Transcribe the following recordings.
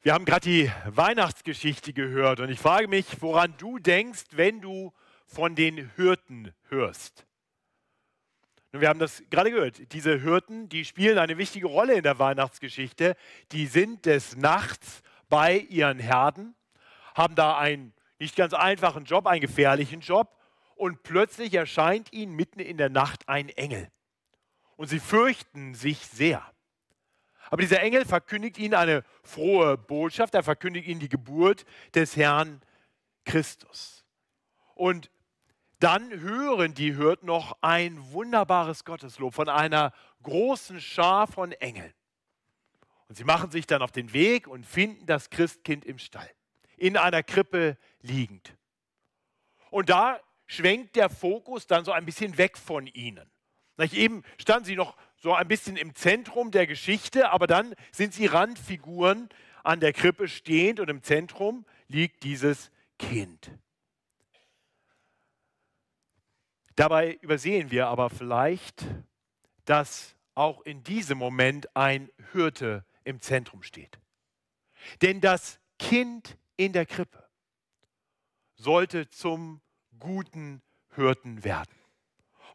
Wir haben gerade die Weihnachtsgeschichte gehört und ich frage mich, woran du denkst, wenn du von den Hirten hörst. Nun, wir haben das gerade gehört. Diese Hirten, die spielen eine wichtige Rolle in der Weihnachtsgeschichte. Die sind des Nachts bei ihren Herden, haben da einen nicht ganz einfachen Job, einen gefährlichen Job und plötzlich erscheint ihnen mitten in der Nacht ein Engel. Und sie fürchten sich sehr. Aber dieser Engel verkündigt ihnen eine frohe Botschaft, er verkündigt ihnen die Geburt des Herrn Christus. Und dann hören die Hirten noch ein wunderbares Gotteslob von einer großen Schar von Engeln. Und sie machen sich dann auf den Weg und finden das Christkind im Stall, in einer Krippe liegend. Und da schwenkt der Fokus dann so ein bisschen weg von ihnen. Eben standen sie noch so ein bisschen im Zentrum der Geschichte, aber dann sind sie Randfiguren an der Krippe stehend und im Zentrum liegt dieses Kind. Dabei übersehen wir aber vielleicht, dass auch in diesem Moment ein Hirte im Zentrum steht. Denn das Kind in der Krippe sollte zum guten Hirten werden.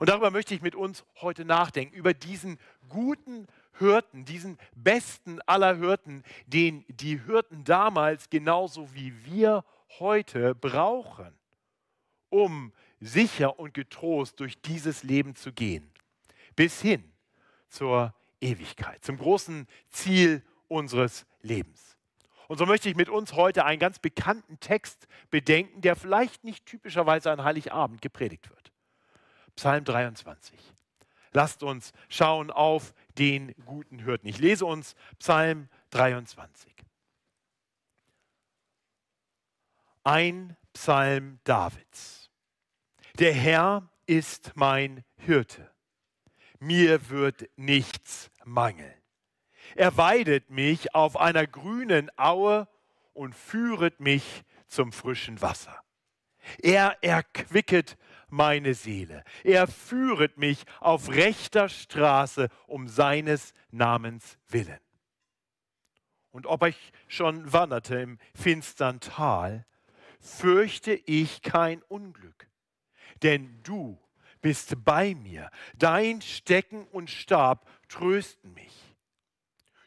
Und darüber möchte ich mit uns heute nachdenken, über diesen guten Hirten, diesen besten aller Hirten, den die Hirten damals genauso wie wir heute brauchen, um sicher und getrost durch dieses Leben zu gehen, bis hin zur Ewigkeit, zum großen Ziel unseres Lebens. Und so möchte ich mit uns heute einen ganz bekannten Text bedenken, der vielleicht nicht typischerweise an Heiligabend gepredigt wird. Psalm 23. Lasst uns schauen auf den guten Hirten. Ich lese uns Psalm 23. Ein Psalm Davids. Der Herr ist mein Hirte. Mir wird nichts mangeln. Er weidet mich auf einer grünen Aue und führet mich zum frischen Wasser. Er erquicket meine Seele. Er führet mich auf rechter Straße um seines Namens willen. Und ob ich schon wanderte im finstern Tal, fürchte ich kein Unglück, denn du bist bei mir, dein Stecken und Stab trösten mich.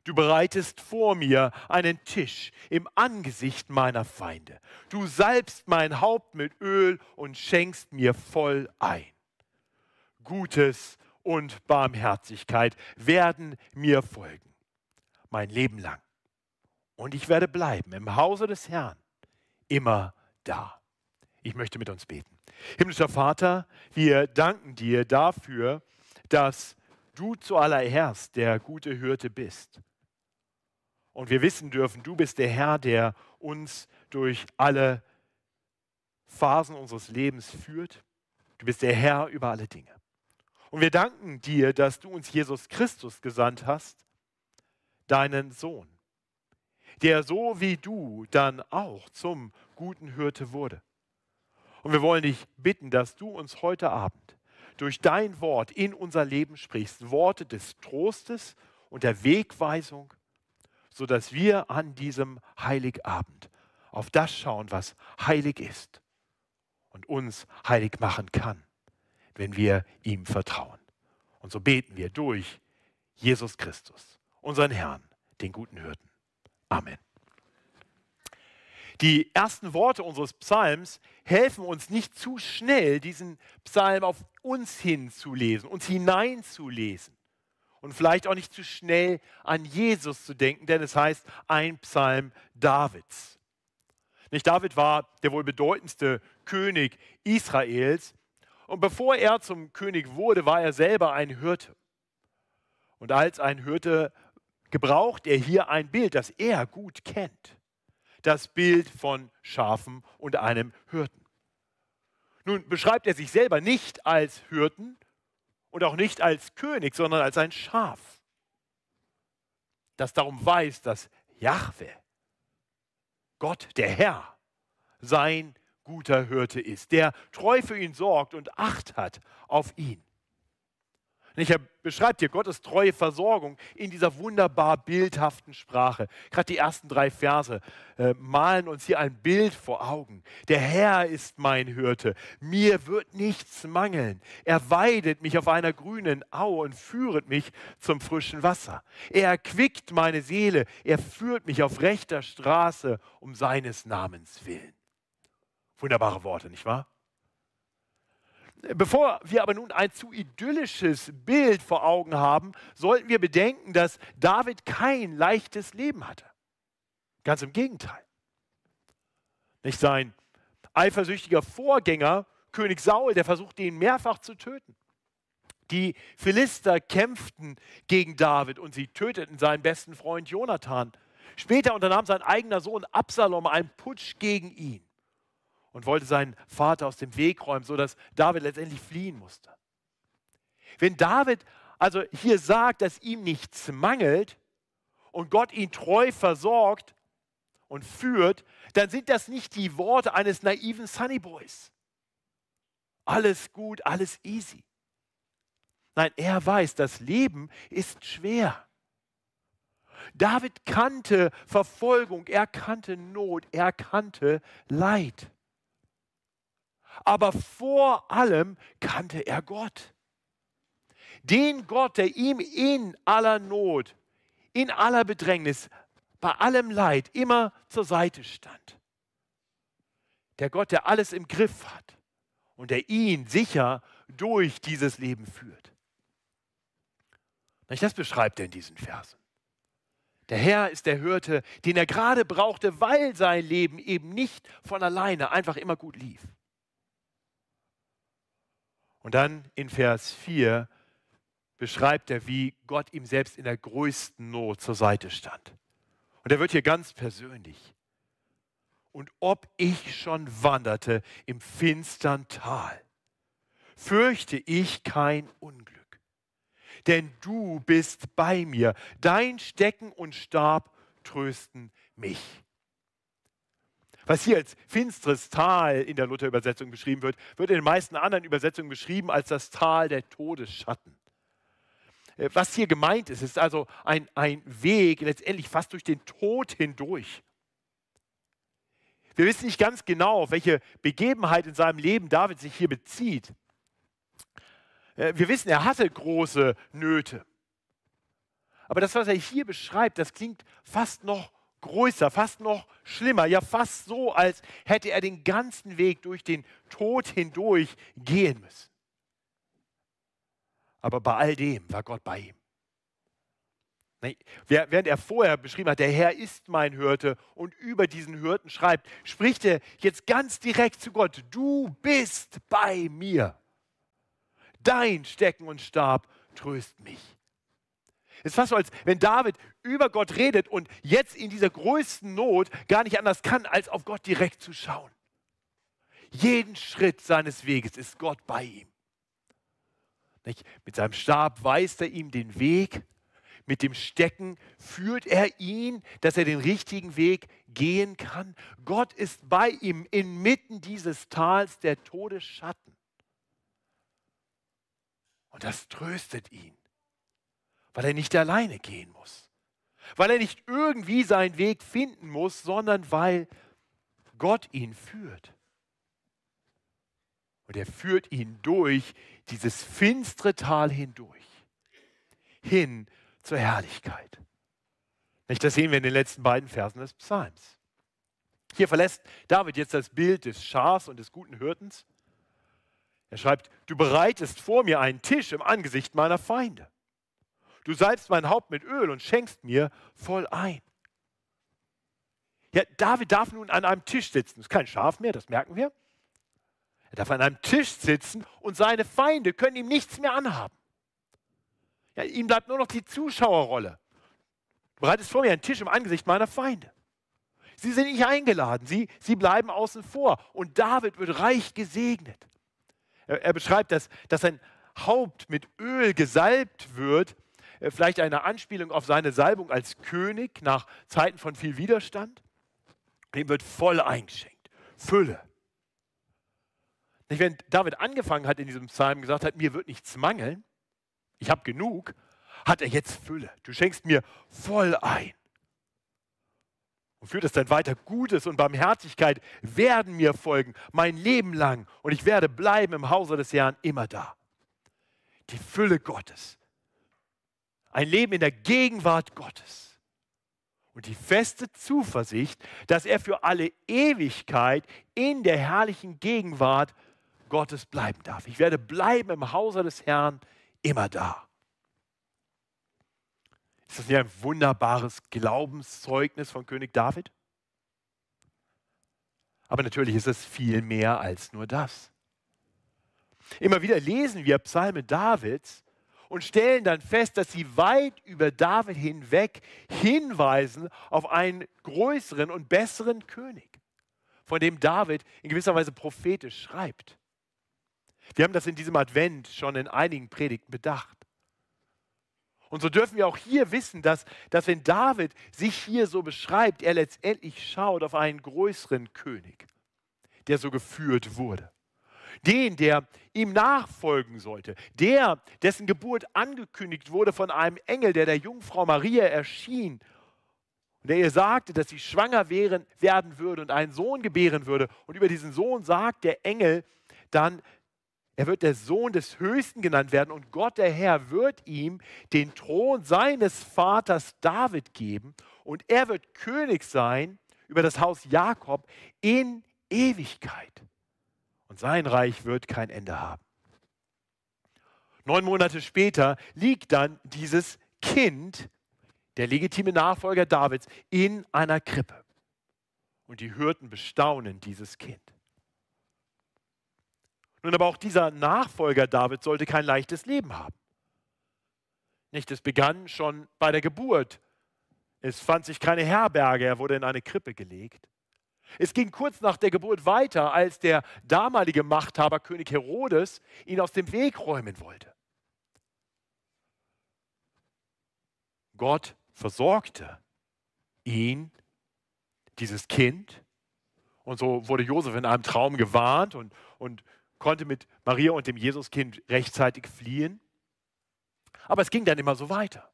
Du bereitest vor mir einen Tisch im Angesicht meiner Feinde. Du salbst mein Haupt mit Öl und schenkst mir voll ein. Gutes und Barmherzigkeit werden mir folgen, mein Leben lang. Und ich werde bleiben im Hause des Herrn, immer da. Ich möchte mit uns beten. Himmlischer Vater, wir danken dir dafür, dass du zuallererst der gute Hirte bist und wir wissen dürfen, du bist der Herr, der uns durch alle Phasen unseres Lebens führt. Du bist der Herr über alle Dinge. Und wir danken dir, dass du uns Jesus Christus gesandt hast, deinen Sohn, der so wie du dann auch zum guten Hirte wurde. Und wir wollen dich bitten, dass du uns heute Abend durch dein Wort in unser Leben sprichst, Worte des Trostes und der Wegweisung sodass wir an diesem Heiligabend auf das schauen, was heilig ist und uns heilig machen kann, wenn wir ihm vertrauen. Und so beten wir durch Jesus Christus, unseren Herrn, den guten Hirten. Amen. Die ersten Worte unseres Psalms helfen uns nicht zu schnell, diesen Psalm auf uns hinzulesen, uns hineinzulesen und vielleicht auch nicht zu schnell an Jesus zu denken, denn es heißt ein Psalm Davids. Nicht David war der wohl bedeutendste König Israels und bevor er zum König wurde, war er selber ein Hirte. Und als ein Hirte gebraucht er hier ein Bild, das er gut kennt. Das Bild von Schafen und einem Hirten. Nun beschreibt er sich selber nicht als Hirten, und auch nicht als König, sondern als ein Schaf, das darum weiß, dass Jahwe, Gott, der Herr, sein guter Hirte ist, der treu für ihn sorgt und Acht hat auf ihn. Er beschreibt hier Gottes treue Versorgung in dieser wunderbar bildhaften Sprache. Gerade die ersten drei Verse äh, malen uns hier ein Bild vor Augen. Der Herr ist mein Hirte, mir wird nichts mangeln. Er weidet mich auf einer grünen Aue und führet mich zum frischen Wasser. Er erquickt meine Seele, er führt mich auf rechter Straße um seines Namens willen. Wunderbare Worte, nicht wahr? Bevor wir aber nun ein zu idyllisches Bild vor Augen haben, sollten wir bedenken, dass David kein leichtes Leben hatte. Ganz im Gegenteil. Nicht sein eifersüchtiger Vorgänger, König Saul, der versuchte ihn mehrfach zu töten. Die Philister kämpften gegen David und sie töteten seinen besten Freund Jonathan. Später unternahm sein eigener Sohn Absalom einen Putsch gegen ihn und wollte seinen Vater aus dem Weg räumen, sodass David letztendlich fliehen musste. Wenn David also hier sagt, dass ihm nichts mangelt und Gott ihn treu versorgt und führt, dann sind das nicht die Worte eines naiven Sunnyboys. Alles gut, alles easy. Nein, er weiß, das Leben ist schwer. David kannte Verfolgung, er kannte Not, er kannte Leid aber vor allem kannte er Gott. Den Gott, der ihm in aller Not, in aller Bedrängnis, bei allem Leid immer zur Seite stand. Der Gott, der alles im Griff hat und der ihn sicher durch dieses Leben führt. Das beschreibt er in diesen Versen. Der Herr ist der Hirte, den er gerade brauchte, weil sein Leben eben nicht von alleine einfach immer gut lief. Und dann in Vers 4 beschreibt er, wie Gott ihm selbst in der größten Not zur Seite stand. Und er wird hier ganz persönlich. Und ob ich schon wanderte im finstern Tal, fürchte ich kein Unglück. Denn du bist bei mir, dein Stecken und Stab trösten mich. Was hier als finsteres Tal in der Luther-Übersetzung beschrieben wird, wird in den meisten anderen Übersetzungen beschrieben als das Tal der Todesschatten. Äh, was hier gemeint ist, ist also ein, ein Weg letztendlich fast durch den Tod hindurch. Wir wissen nicht ganz genau, auf welche Begebenheit in seinem Leben David sich hier bezieht. Äh, wir wissen, er hatte große Nöte. Aber das, was er hier beschreibt, das klingt fast noch größer, fast noch schlimmer, ja fast so, als hätte er den ganzen Weg durch den Tod hindurch gehen müssen. Aber bei all dem war Gott bei ihm. Während er vorher beschrieben hat, der Herr ist mein Hirte und über diesen Hirten schreibt, spricht er jetzt ganz direkt zu Gott, du bist bei mir. Dein Stecken und Stab tröst mich. Es ist fast so, als wenn David über Gott redet und jetzt in dieser größten Not gar nicht anders kann, als auf Gott direkt zu schauen. Jeden Schritt seines Weges ist Gott bei ihm. Nicht? Mit seinem Stab weist er ihm den Weg, mit dem Stecken führt er ihn, dass er den richtigen Weg gehen kann. Gott ist bei ihm inmitten dieses Tals der Todesschatten. Und das tröstet ihn weil er nicht alleine gehen muss, weil er nicht irgendwie seinen Weg finden muss, sondern weil Gott ihn führt. Und er führt ihn durch dieses finstere Tal hindurch, hin zur Herrlichkeit. Das sehen wir in den letzten beiden Versen des Psalms. Hier verlässt David jetzt das Bild des Schafs und des guten Hirtens. Er schreibt, du bereitest vor mir einen Tisch im Angesicht meiner Feinde. Du salbst mein Haupt mit Öl und schenkst mir voll ein. Ja, David darf nun an einem Tisch sitzen. Das ist kein Schaf mehr, das merken wir. Er darf an einem Tisch sitzen und seine Feinde können ihm nichts mehr anhaben. Ja, ihm bleibt nur noch die Zuschauerrolle. Du bereitest vor mir einen Tisch im Angesicht meiner Feinde. Sie sind nicht eingeladen, sie, sie bleiben außen vor. Und David wird reich gesegnet. Er, er beschreibt, dass, dass sein Haupt mit Öl gesalbt wird vielleicht eine Anspielung auf seine Salbung als König nach Zeiten von viel Widerstand. Dem wird voll eingeschenkt. Fülle. Wenn David angefangen hat in diesem Psalm gesagt hat, mir wird nichts mangeln, Ich habe genug, hat er jetzt Fülle. Du schenkst mir voll ein. Und führt es dann weiter, Gutes und Barmherzigkeit werden mir folgen, mein Leben lang. Und ich werde bleiben im Hause des Herrn immer da. Die Fülle Gottes. Ein Leben in der Gegenwart Gottes. Und die feste Zuversicht, dass er für alle Ewigkeit in der herrlichen Gegenwart Gottes bleiben darf. Ich werde bleiben im Hause des Herrn immer da. Ist das nicht ein wunderbares Glaubenszeugnis von König David? Aber natürlich ist es viel mehr als nur das. Immer wieder lesen wir Psalme Davids und stellen dann fest, dass sie weit über David hinweg hinweisen auf einen größeren und besseren König, von dem David in gewisser Weise prophetisch schreibt. Wir haben das in diesem Advent schon in einigen Predigten bedacht. Und so dürfen wir auch hier wissen, dass, dass wenn David sich hier so beschreibt, er letztendlich schaut auf einen größeren König, der so geführt wurde. Den, der ihm nachfolgen sollte, der, dessen Geburt angekündigt wurde von einem Engel, der der Jungfrau Maria erschien und der ihr sagte, dass sie schwanger wären, werden würde und einen Sohn gebären würde. Und über diesen Sohn sagt der Engel dann, er wird der Sohn des Höchsten genannt werden und Gott der Herr wird ihm den Thron seines Vaters David geben und er wird König sein über das Haus Jakob in Ewigkeit. Und sein Reich wird kein Ende haben. Neun Monate später liegt dann dieses Kind, der legitime Nachfolger Davids, in einer Krippe. Und die Hürden bestaunen dieses Kind. Nun aber auch dieser Nachfolger David sollte kein leichtes Leben haben. Nicht, es begann schon bei der Geburt. Es fand sich keine Herberge, er wurde in eine Krippe gelegt. Es ging kurz nach der Geburt weiter, als der damalige Machthaber König Herodes ihn aus dem Weg räumen wollte. Gott versorgte ihn, dieses Kind, und so wurde Josef in einem Traum gewarnt und, und konnte mit Maria und dem Jesuskind rechtzeitig fliehen. Aber es ging dann immer so weiter.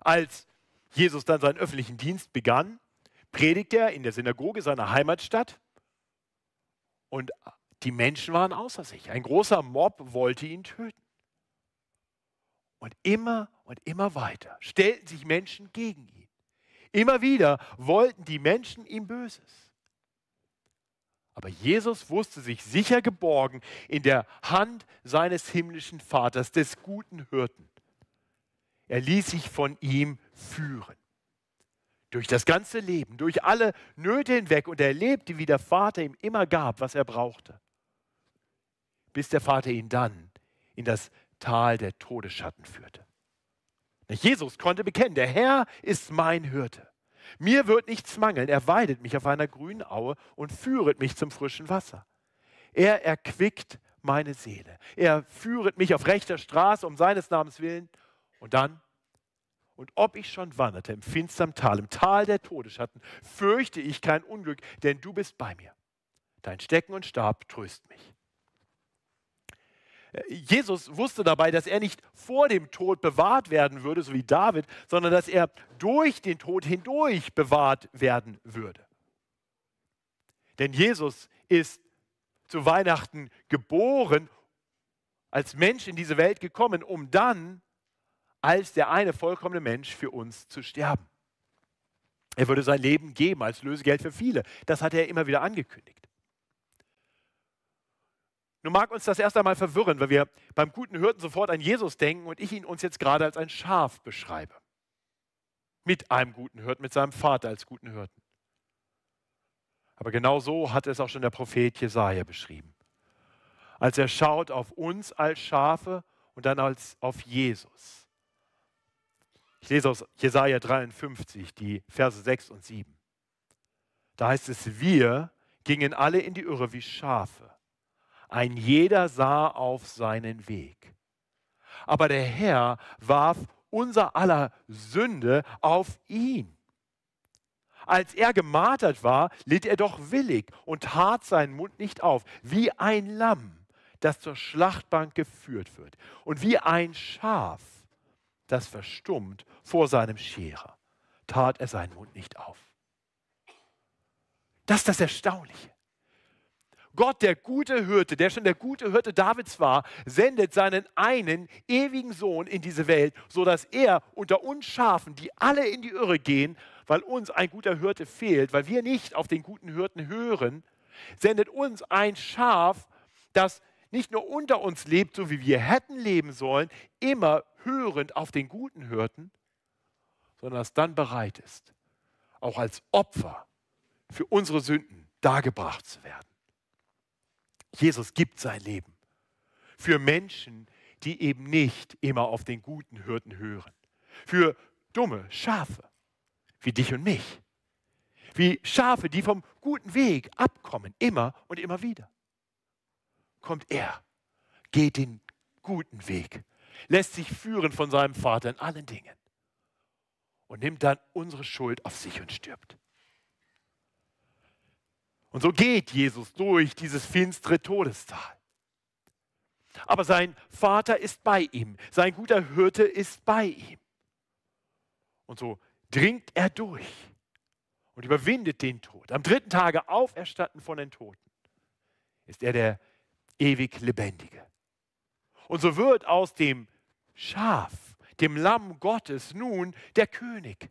Als Jesus dann seinen öffentlichen Dienst begann, predigte er in der Synagoge seiner Heimatstadt und die Menschen waren außer sich. Ein großer Mob wollte ihn töten. Und immer und immer weiter stellten sich Menschen gegen ihn. Immer wieder wollten die Menschen ihm Böses. Aber Jesus wusste sich sicher geborgen in der Hand seines himmlischen Vaters, des guten Hirten. Er ließ sich von ihm führen. Durch das ganze Leben, durch alle Nöte hinweg und er erlebte, wie der Vater ihm immer gab, was er brauchte. Bis der Vater ihn dann in das Tal der Todesschatten führte. Jesus konnte bekennen, der Herr ist mein Hirte. Mir wird nichts mangeln. Er weidet mich auf einer grünen Aue und führet mich zum frischen Wasser. Er erquickt meine Seele. Er führet mich auf rechter Straße um seines Namens willen. Und dann, und ob ich schon wanderte im finstern Tal, im Tal der Todesschatten, fürchte ich kein Unglück, denn du bist bei mir. Dein Stecken und Stab tröst mich. Jesus wusste dabei, dass er nicht vor dem Tod bewahrt werden würde, so wie David, sondern dass er durch den Tod hindurch bewahrt werden würde. Denn Jesus ist zu Weihnachten geboren, als Mensch in diese Welt gekommen, um dann als der eine vollkommene Mensch für uns zu sterben. Er würde sein Leben geben als Lösegeld für viele. Das hat er immer wieder angekündigt. Nun mag uns das erst einmal verwirren, weil wir beim guten Hirten sofort an Jesus denken und ich ihn uns jetzt gerade als ein Schaf beschreibe. Mit einem guten Hirten, mit seinem Vater als guten Hirten. Aber genau so hat es auch schon der Prophet Jesaja beschrieben. Als er schaut auf uns als Schafe und dann als auf Jesus. Ich lese aus Jesaja 53, die Verse 6 und 7. Da heißt es: Wir gingen alle in die Irre wie Schafe ein jeder sah auf seinen Weg. Aber der Herr warf unser aller Sünde auf ihn. Als er gemartert war, litt er doch willig und tat seinen Mund nicht auf, wie ein Lamm, das zur Schlachtbank geführt wird und wie ein Schaf, das verstummt vor seinem Scherer, tat er seinen Mund nicht auf. Das ist das Erstaunliche. Gott, der gute Hirte, der schon der gute Hirte Davids war, sendet seinen einen ewigen Sohn in diese Welt, sodass er unter uns Schafen, die alle in die Irre gehen, weil uns ein guter Hirte fehlt, weil wir nicht auf den guten Hirten hören, sendet uns ein Schaf, das nicht nur unter uns lebt, so wie wir hätten leben sollen, immer hörend auf den guten Hirten, sondern das dann bereit ist, auch als Opfer für unsere Sünden dargebracht zu werden. Jesus gibt sein Leben für Menschen, die eben nicht immer auf den guten Hirten hören. Für dumme Schafe wie dich und mich. Wie Schafe, die vom guten Weg abkommen, immer und immer wieder. Kommt er, geht den guten Weg, lässt sich führen von seinem Vater in allen Dingen und nimmt dann unsere Schuld auf sich und stirbt. Und so geht Jesus durch dieses finstere Todestal. Aber sein Vater ist bei ihm, sein guter Hirte ist bei ihm. Und so dringt er durch und überwindet den Tod. Am dritten Tage auferstanden von den Toten ist er der ewig Lebendige. Und so wird aus dem Schaf, dem Lamm Gottes, nun der König,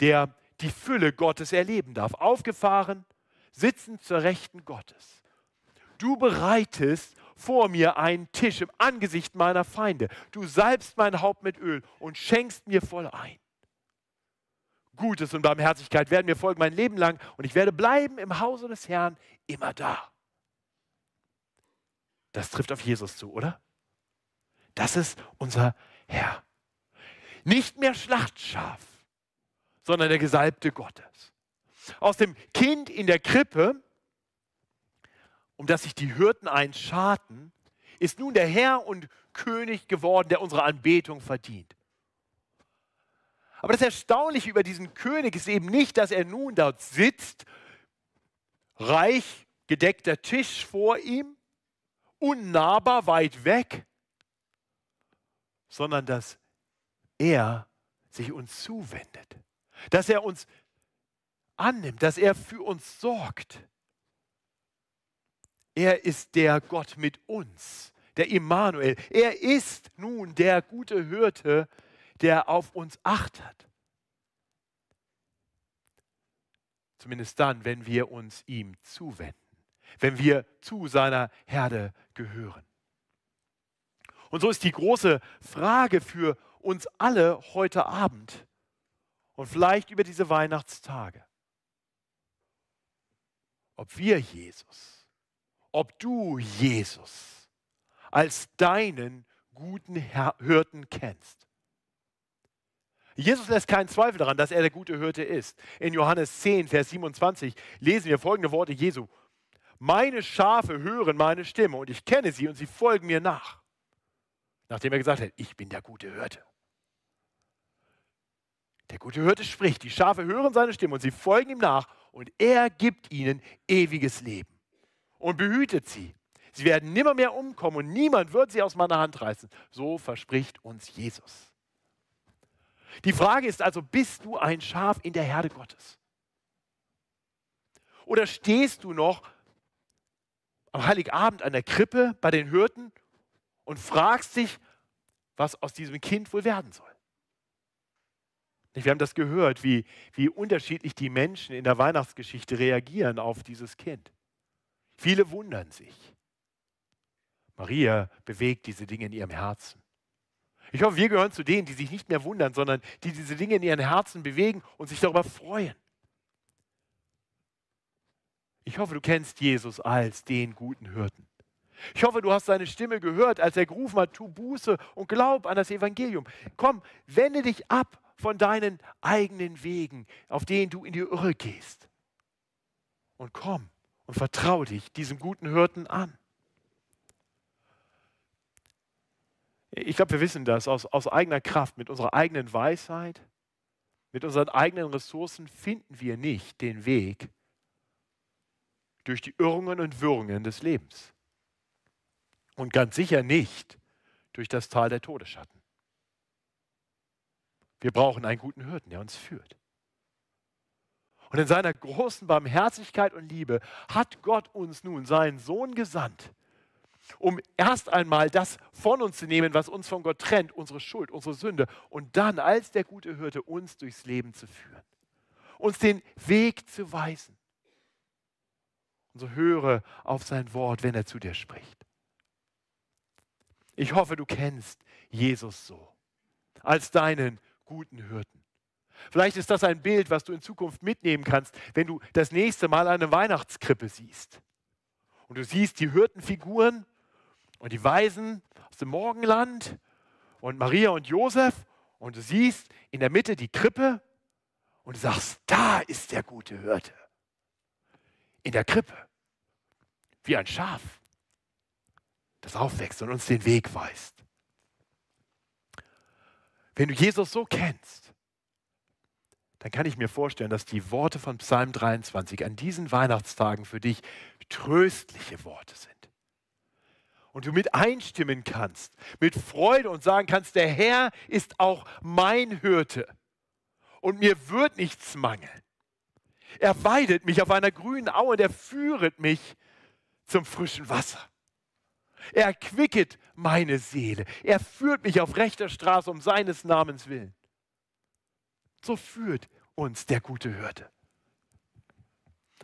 der die Fülle Gottes erleben darf. Aufgefahren, sitzend zur Rechten Gottes. Du bereitest vor mir einen Tisch im Angesicht meiner Feinde. Du salbst mein Haupt mit Öl und schenkst mir voll ein. Gutes und Barmherzigkeit werden mir folgen mein Leben lang und ich werde bleiben im Hause des Herrn immer da. Das trifft auf Jesus zu, oder? Das ist unser Herr. Nicht mehr Schlachtschaf, sondern der Gesalbte Gottes. Aus dem Kind in der Krippe, um das sich die Hirten einscharten, ist nun der Herr und König geworden, der unsere Anbetung verdient. Aber das Erstaunliche über diesen König ist eben nicht, dass er nun dort sitzt, reich gedeckter Tisch vor ihm, unnahbar weit weg, sondern dass er sich uns zuwendet dass er uns annimmt, dass er für uns sorgt. Er ist der Gott mit uns, der Immanuel. Er ist nun der gute Hirte, der auf uns achtet. Zumindest dann, wenn wir uns ihm zuwenden, wenn wir zu seiner Herde gehören. Und so ist die große Frage für uns alle heute Abend, und vielleicht über diese Weihnachtstage. Ob wir Jesus, ob du Jesus als deinen guten Hirten kennst. Jesus lässt keinen Zweifel daran, dass er der gute Hirte ist. In Johannes 10, Vers 27 lesen wir folgende Worte Jesu. Meine Schafe hören meine Stimme und ich kenne sie und sie folgen mir nach. Nachdem er gesagt hat, ich bin der gute Hirte. Der gute Hirte spricht, die Schafe hören seine Stimme und sie folgen ihm nach und er gibt ihnen ewiges Leben und behütet sie. Sie werden nimmer mehr umkommen und niemand wird sie aus meiner Hand reißen. So verspricht uns Jesus. Die Frage ist also, bist du ein Schaf in der Herde Gottes? Oder stehst du noch am Heiligabend an der Krippe bei den Hirten und fragst dich, was aus diesem Kind wohl werden soll? Wir haben das gehört, wie, wie unterschiedlich die Menschen in der Weihnachtsgeschichte reagieren auf dieses Kind. Viele wundern sich. Maria bewegt diese Dinge in ihrem Herzen. Ich hoffe, wir gehören zu denen, die sich nicht mehr wundern, sondern die diese Dinge in ihren Herzen bewegen und sich darüber freuen. Ich hoffe, du kennst Jesus als den guten Hirten. Ich hoffe, du hast seine Stimme gehört, als er gerufen hat, tu Buße und glaub an das Evangelium. Komm, wende dich ab von deinen eigenen Wegen, auf denen du in die Irre gehst. Und komm und vertraue dich diesem guten Hirten an. Ich glaube, wir wissen das aus, aus eigener Kraft, mit unserer eigenen Weisheit, mit unseren eigenen Ressourcen finden wir nicht den Weg durch die Irrungen und Wirrungen des Lebens. Und ganz sicher nicht durch das Tal der Todesschatten. Wir brauchen einen guten Hirten, der uns führt. Und in seiner großen Barmherzigkeit und Liebe hat Gott uns nun seinen Sohn gesandt, um erst einmal das von uns zu nehmen, was uns von Gott trennt, unsere Schuld, unsere Sünde, und dann als der gute Hirte uns durchs Leben zu führen, uns den Weg zu weisen. Und so höre auf sein Wort, wenn er zu dir spricht. Ich hoffe, du kennst Jesus so, als deinen guten Hirten. Vielleicht ist das ein Bild, was du in Zukunft mitnehmen kannst, wenn du das nächste Mal eine Weihnachtskrippe siehst. Und du siehst die Hirtenfiguren und die Weisen aus dem Morgenland und Maria und Josef und du siehst in der Mitte die Krippe und du sagst, da ist der gute Hirte. In der Krippe, wie ein Schaf, das aufwächst und uns den Weg weist. Wenn du Jesus so kennst, dann kann ich mir vorstellen, dass die Worte von Psalm 23 an diesen Weihnachtstagen für dich tröstliche Worte sind und du mit einstimmen kannst, mit Freude und sagen kannst, der Herr ist auch mein Hirte und mir wird nichts mangeln. Er weidet mich auf einer grünen Aue und er führet mich zum frischen Wasser. Er erquicket meine Seele. Er führt mich auf rechter Straße um seines Namens willen. So führt uns der gute Hirte.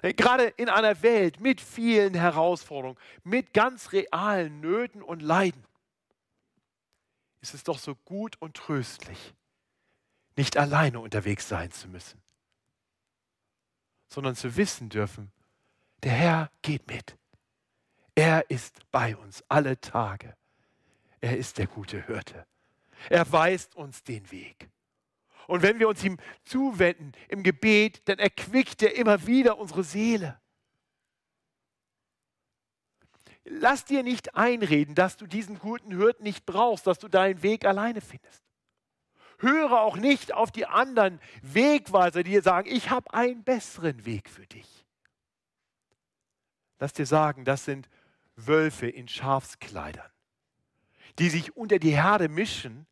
Gerade in einer Welt mit vielen Herausforderungen, mit ganz realen Nöten und Leiden, ist es doch so gut und tröstlich, nicht alleine unterwegs sein zu müssen, sondern zu wissen dürfen, der Herr geht mit. Er ist bei uns alle Tage. Er ist der gute Hirte. Er weist uns den Weg. Und wenn wir uns ihm zuwenden im Gebet, dann erquickt er immer wieder unsere Seele. Lass dir nicht einreden, dass du diesen guten Hirten nicht brauchst, dass du deinen Weg alleine findest. Höre auch nicht auf die anderen Wegweiser, die dir sagen, ich habe einen besseren Weg für dich. Lass dir sagen, das sind Wölfe in Schafskleidern, die sich unter die Herde mischen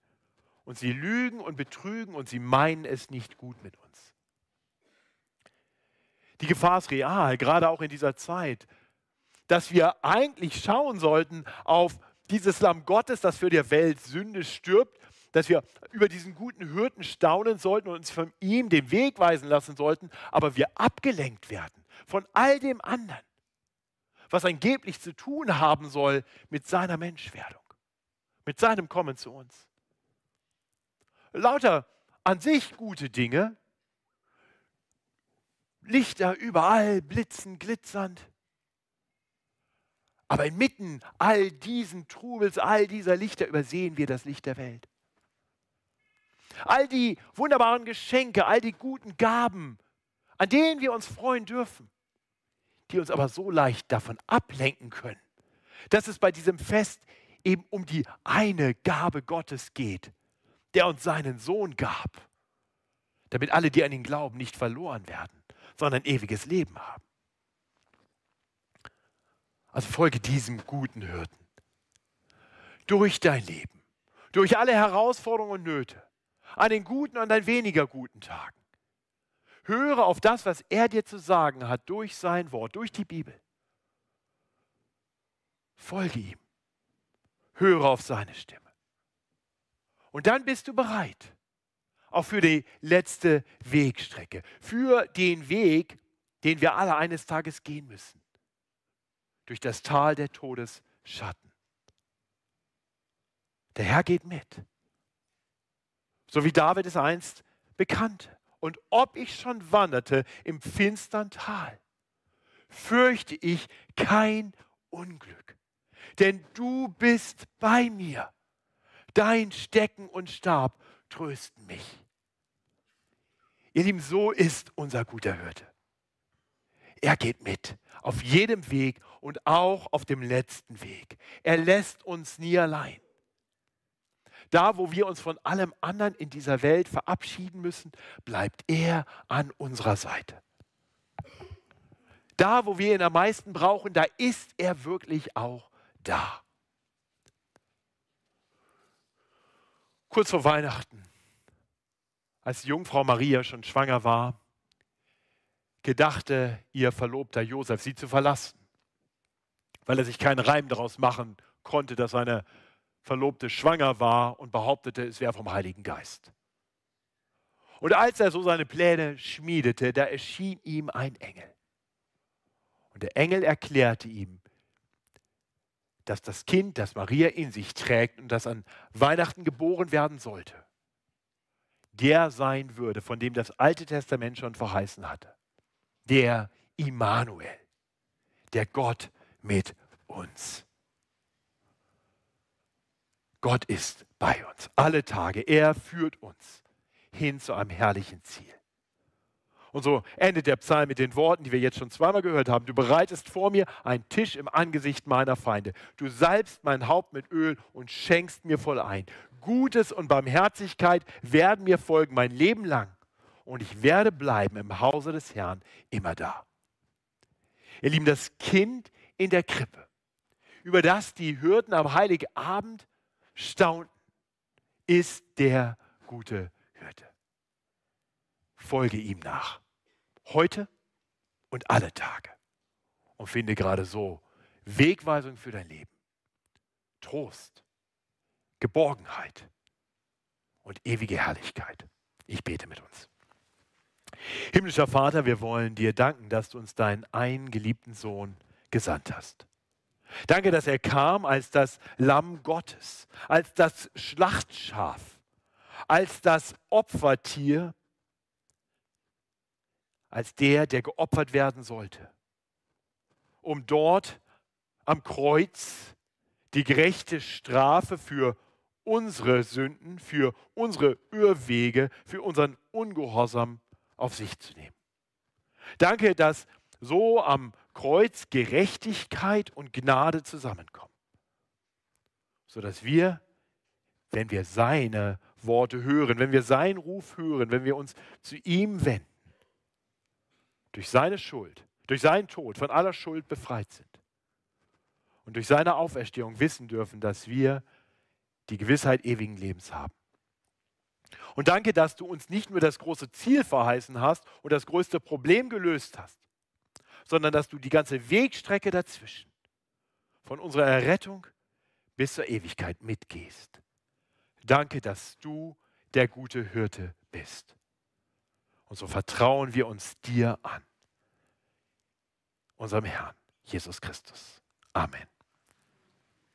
und sie lügen und betrügen und sie meinen es nicht gut mit uns. Die Gefahr ist real, gerade auch in dieser Zeit, dass wir eigentlich schauen sollten auf dieses Lamm Gottes, das für die Welt Sünde stirbt, dass wir über diesen guten Hirten staunen sollten und uns von ihm den Weg weisen lassen sollten, aber wir abgelenkt werden von all dem anderen, was angeblich zu tun haben soll mit seiner Menschwerdung, mit seinem Kommen zu uns lauter an sich gute Dinge, Lichter überall, blitzen, glitzernd. Aber inmitten all diesen Trubels, all dieser Lichter übersehen wir das Licht der Welt. All die wunderbaren Geschenke, all die guten Gaben, an denen wir uns freuen dürfen, die uns aber so leicht davon ablenken können, dass es bei diesem Fest eben um die eine Gabe Gottes geht, der uns seinen Sohn gab, damit alle, die an ihn glauben, nicht verloren werden, sondern ewiges Leben haben. Also folge diesem guten Hirten. Durch dein Leben, durch alle Herausforderungen und Nöte, an den guten und an weniger guten Tagen. Höre auf das, was er dir zu sagen hat, durch sein Wort, durch die Bibel. Folge ihm. Höre auf seine Stimme. Und dann bist du bereit, auch für die letzte Wegstrecke, für den Weg, den wir alle eines Tages gehen müssen, durch das Tal der Todesschatten. Der Herr geht mit, so wie David es einst bekannte. Und ob ich schon wanderte im finstern Tal, fürchte ich kein Unglück, denn du bist bei mir. Dein Stecken und Stab trösten mich. Ihr Lieben, so ist unser guter Hirte. Er geht mit auf jedem Weg und auch auf dem letzten Weg. Er lässt uns nie allein. Da, wo wir uns von allem anderen in dieser Welt verabschieden müssen, bleibt er an unserer Seite. Da, wo wir ihn am meisten brauchen, da ist er wirklich auch da. Kurz vor Weihnachten, als die Jungfrau Maria schon schwanger war, gedachte ihr Verlobter Josef, sie zu verlassen, weil er sich keinen Reim daraus machen konnte, dass seine Verlobte schwanger war und behauptete, es wäre vom Heiligen Geist. Und als er so seine Pläne schmiedete, da erschien ihm ein Engel. Und der Engel erklärte ihm, dass das Kind, das Maria in sich trägt und das an Weihnachten geboren werden sollte, der sein würde, von dem das Alte Testament schon verheißen hatte. Der Immanuel, der Gott mit uns. Gott ist bei uns alle Tage. Er führt uns hin zu einem herrlichen Ziel. Und so endet der Psalm mit den Worten, die wir jetzt schon zweimal gehört haben. Du bereitest vor mir einen Tisch im Angesicht meiner Feinde. Du salbst mein Haupt mit Öl und schenkst mir voll ein. Gutes und Barmherzigkeit werden mir folgen mein Leben lang. Und ich werde bleiben im Hause des Herrn immer da. Ihr Lieben, das Kind in der Krippe, über das die Hürden am Heiligen Abend staunten, ist der gute Hirte. Folge ihm nach heute und alle Tage. Und finde gerade so Wegweisung für dein Leben, Trost, Geborgenheit und ewige Herrlichkeit. Ich bete mit uns. Himmlischer Vater, wir wollen dir danken, dass du uns deinen eingeliebten Sohn gesandt hast. Danke, dass er kam als das Lamm Gottes, als das Schlachtschaf, als das Opfertier, als der, der geopfert werden sollte, um dort am Kreuz die gerechte Strafe für unsere Sünden, für unsere Irrwege, für unseren Ungehorsam auf sich zu nehmen. Danke, dass so am Kreuz Gerechtigkeit und Gnade zusammenkommen, sodass wir, wenn wir seine Worte hören, wenn wir seinen Ruf hören, wenn wir uns zu ihm wenden, durch seine Schuld, durch seinen Tod von aller Schuld befreit sind. Und durch seine Auferstehung wissen dürfen, dass wir die Gewissheit ewigen Lebens haben. Und danke, dass du uns nicht nur das große Ziel verheißen hast und das größte Problem gelöst hast, sondern dass du die ganze Wegstrecke dazwischen, von unserer Errettung bis zur Ewigkeit mitgehst. Danke, dass du der gute Hirte bist. Und so vertrauen wir uns dir an, unserem Herrn Jesus Christus. Amen.